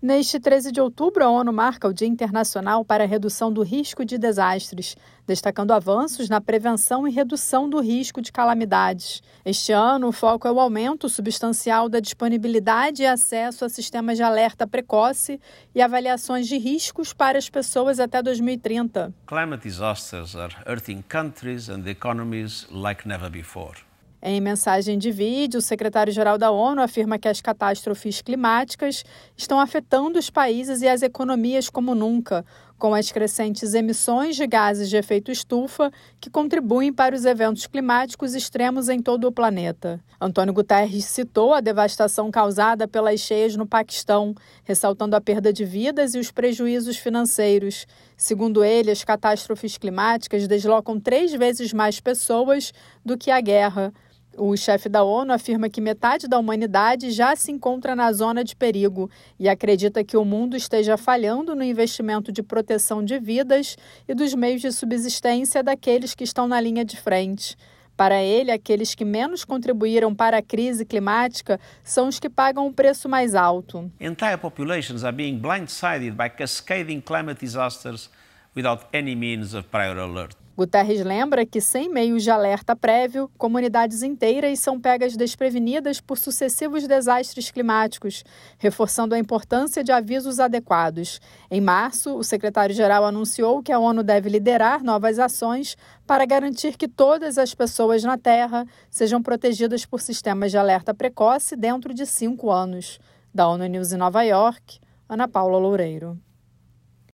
Neste 13 de outubro, a ONU marca o Dia Internacional para a Redução do Risco de Desastres, destacando avanços na prevenção e redução do risco de calamidades. Este ano, o foco é o aumento substancial da disponibilidade e acesso a sistemas de alerta precoce e avaliações de riscos para as pessoas até 2030. Climate disasters are hurting countries and economies like never before. Em mensagem de vídeo, o secretário-geral da ONU afirma que as catástrofes climáticas estão afetando os países e as economias como nunca, com as crescentes emissões de gases de efeito estufa que contribuem para os eventos climáticos extremos em todo o planeta. Antônio Guterres citou a devastação causada pelas cheias no Paquistão, ressaltando a perda de vidas e os prejuízos financeiros. Segundo ele, as catástrofes climáticas deslocam três vezes mais pessoas do que a guerra. O chefe da ONU afirma que metade da humanidade já se encontra na zona de perigo e acredita que o mundo esteja falhando no investimento de proteção de vidas e dos meios de subsistência daqueles que estão na linha de frente. Para ele, aqueles que menos contribuíram para a crise climática são os que pagam o preço mais alto. Entire populations are being blindsided by cascading climate disasters without any means of prior alert. Guterres lembra que, sem meios de alerta prévio, comunidades inteiras são pegas desprevenidas por sucessivos desastres climáticos, reforçando a importância de avisos adequados. Em março, o secretário-geral anunciou que a ONU deve liderar novas ações para garantir que todas as pessoas na Terra sejam protegidas por sistemas de alerta precoce dentro de cinco anos. Da ONU News em Nova York, Ana Paula Loureiro.